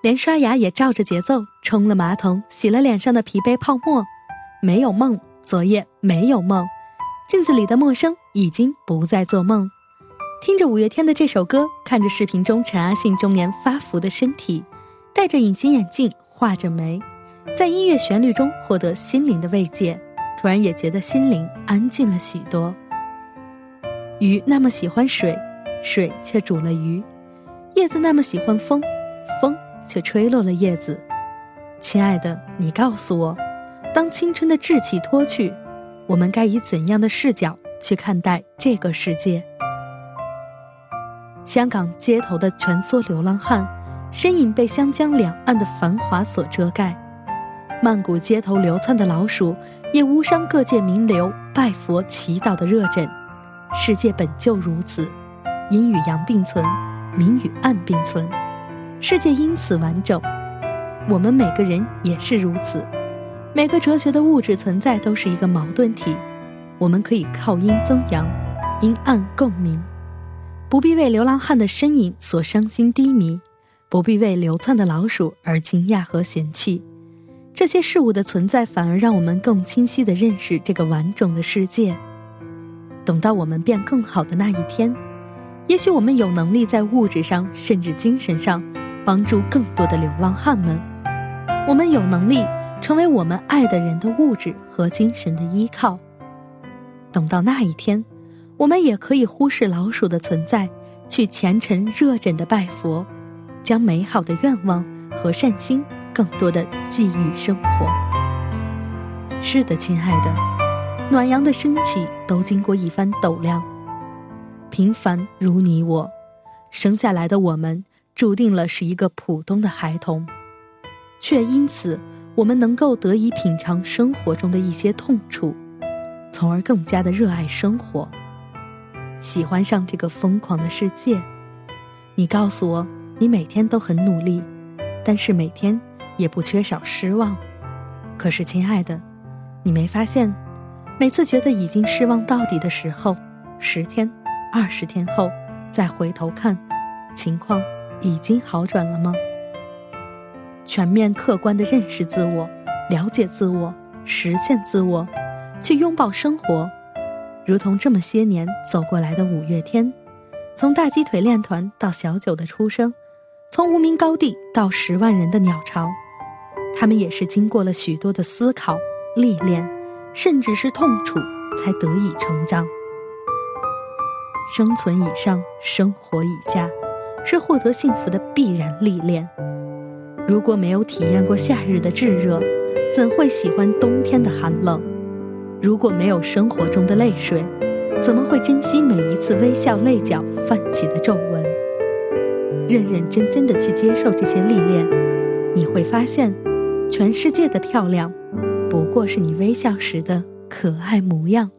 连刷牙也照着节奏，冲了马桶，洗了脸上的疲惫泡沫。没有梦，昨夜没有梦，镜子里的陌生已经不再做梦。听着五月天的这首歌，看着视频中陈阿信中年发福的身体，戴着隐形眼镜，画着眉，在音乐旋律中获得心灵的慰藉，突然也觉得心灵安静了许多。鱼那么喜欢水，水却煮了鱼；叶子那么喜欢风，风却吹落了叶子。亲爱的，你告诉我，当青春的稚气脱去，我们该以怎样的视角去看待这个世界？香港街头的蜷缩流浪汉，身影被湘江两岸的繁华所遮盖；曼谷街头流窜的老鼠，也无伤各界名流拜佛祈祷的热忱。世界本就如此，阴与阳并存，明与暗并存，世界因此完整。我们每个人也是如此，每个哲学的物质存在都是一个矛盾体，我们可以靠阴增阳，阴暗共鸣。不必为流浪汉的身影所伤心低迷，不必为流窜的老鼠而惊讶和嫌弃。这些事物的存在，反而让我们更清晰地认识这个完整的世界。等到我们变更好的那一天，也许我们有能力在物质上甚至精神上帮助更多的流浪汉们。我们有能力成为我们爱的人的物质和精神的依靠。等到那一天。我们也可以忽视老鼠的存在，去虔诚热忱的拜佛，将美好的愿望和善心更多的寄予生活。是的，亲爱的，暖阳的升起都经过一番斗量。平凡如你我，生下来的我们注定了是一个普通的孩童，却因此我们能够得以品尝生活中的一些痛楚，从而更加的热爱生活。喜欢上这个疯狂的世界，你告诉我，你每天都很努力，但是每天也不缺少失望。可是，亲爱的，你没发现，每次觉得已经失望到底的时候，十天、二十天后再回头看，情况已经好转了吗？全面客观的认识自我，了解自我，实现自我，去拥抱生活。如同这么些年走过来的五月天，从大鸡腿练团到小九的出生，从无名高地到十万人的鸟巢，他们也是经过了许多的思考、历练，甚至是痛楚，才得以成长。生存以上，生活以下，是获得幸福的必然历练。如果没有体验过夏日的炙热，怎会喜欢冬天的寒冷？如果没有生活中的泪水，怎么会珍惜每一次微笑泪角泛起的皱纹？认认真真的去接受这些历练，你会发现，全世界的漂亮，不过是你微笑时的可爱模样。